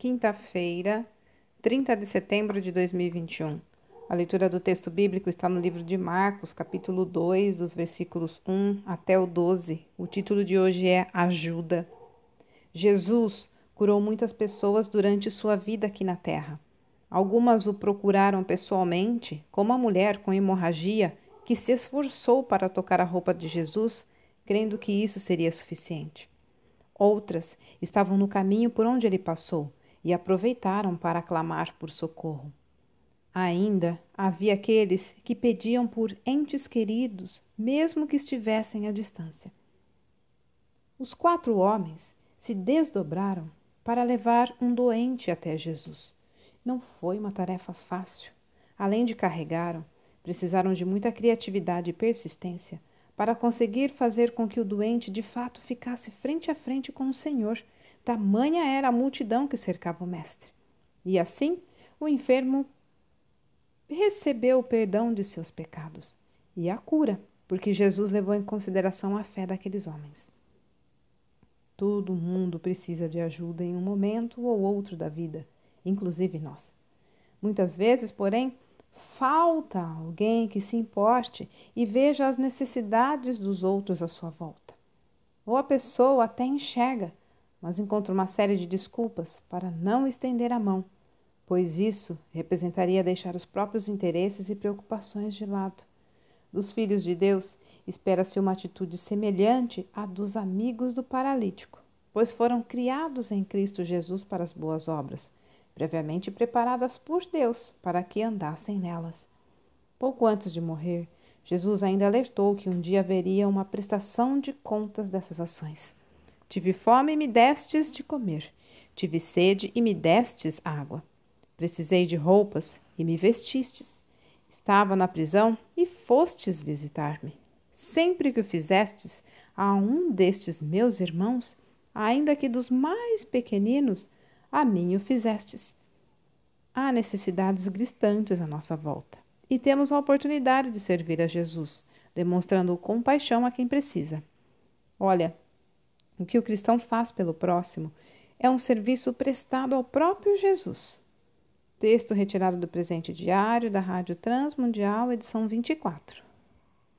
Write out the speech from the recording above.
Quinta-feira, 30 de setembro de 2021. A leitura do texto bíblico está no livro de Marcos, capítulo 2, dos versículos 1 até o 12. O título de hoje é Ajuda. Jesus curou muitas pessoas durante sua vida aqui na terra. Algumas o procuraram pessoalmente, como a mulher com hemorragia que se esforçou para tocar a roupa de Jesus, crendo que isso seria suficiente. Outras estavam no caminho por onde ele passou e aproveitaram para clamar por socorro. Ainda havia aqueles que pediam por entes queridos, mesmo que estivessem à distância. Os quatro homens se desdobraram para levar um doente até Jesus. Não foi uma tarefa fácil. Além de carregaram, precisaram de muita criatividade e persistência para conseguir fazer com que o doente de fato ficasse frente a frente com o Senhor. Tamanha era a multidão que cercava o Mestre. E assim, o enfermo recebeu o perdão de seus pecados e a cura, porque Jesus levou em consideração a fé daqueles homens. Todo mundo precisa de ajuda em um momento ou outro da vida, inclusive nós. Muitas vezes, porém, Falta alguém que se importe e veja as necessidades dos outros à sua volta. Ou a pessoa até enxerga, mas encontra uma série de desculpas para não estender a mão, pois isso representaria deixar os próprios interesses e preocupações de lado. Dos filhos de Deus, espera-se uma atitude semelhante à dos amigos do paralítico, pois foram criados em Cristo Jesus para as boas obras previamente preparadas por Deus para que andassem nelas. Pouco antes de morrer, Jesus ainda alertou que um dia haveria uma prestação de contas dessas ações. Tive fome e me destes de comer. Tive sede e me destes água. Precisei de roupas e me vestistes. Estava na prisão e fostes visitar-me. Sempre que o fizestes a um destes meus irmãos, ainda que dos mais pequeninos, a mim o fizestes. Há necessidades gristantes à nossa volta e temos a oportunidade de servir a Jesus, demonstrando compaixão a quem precisa. Olha, o que o cristão faz pelo próximo é um serviço prestado ao próprio Jesus. Texto retirado do presente diário da Rádio Transmundial, edição 24.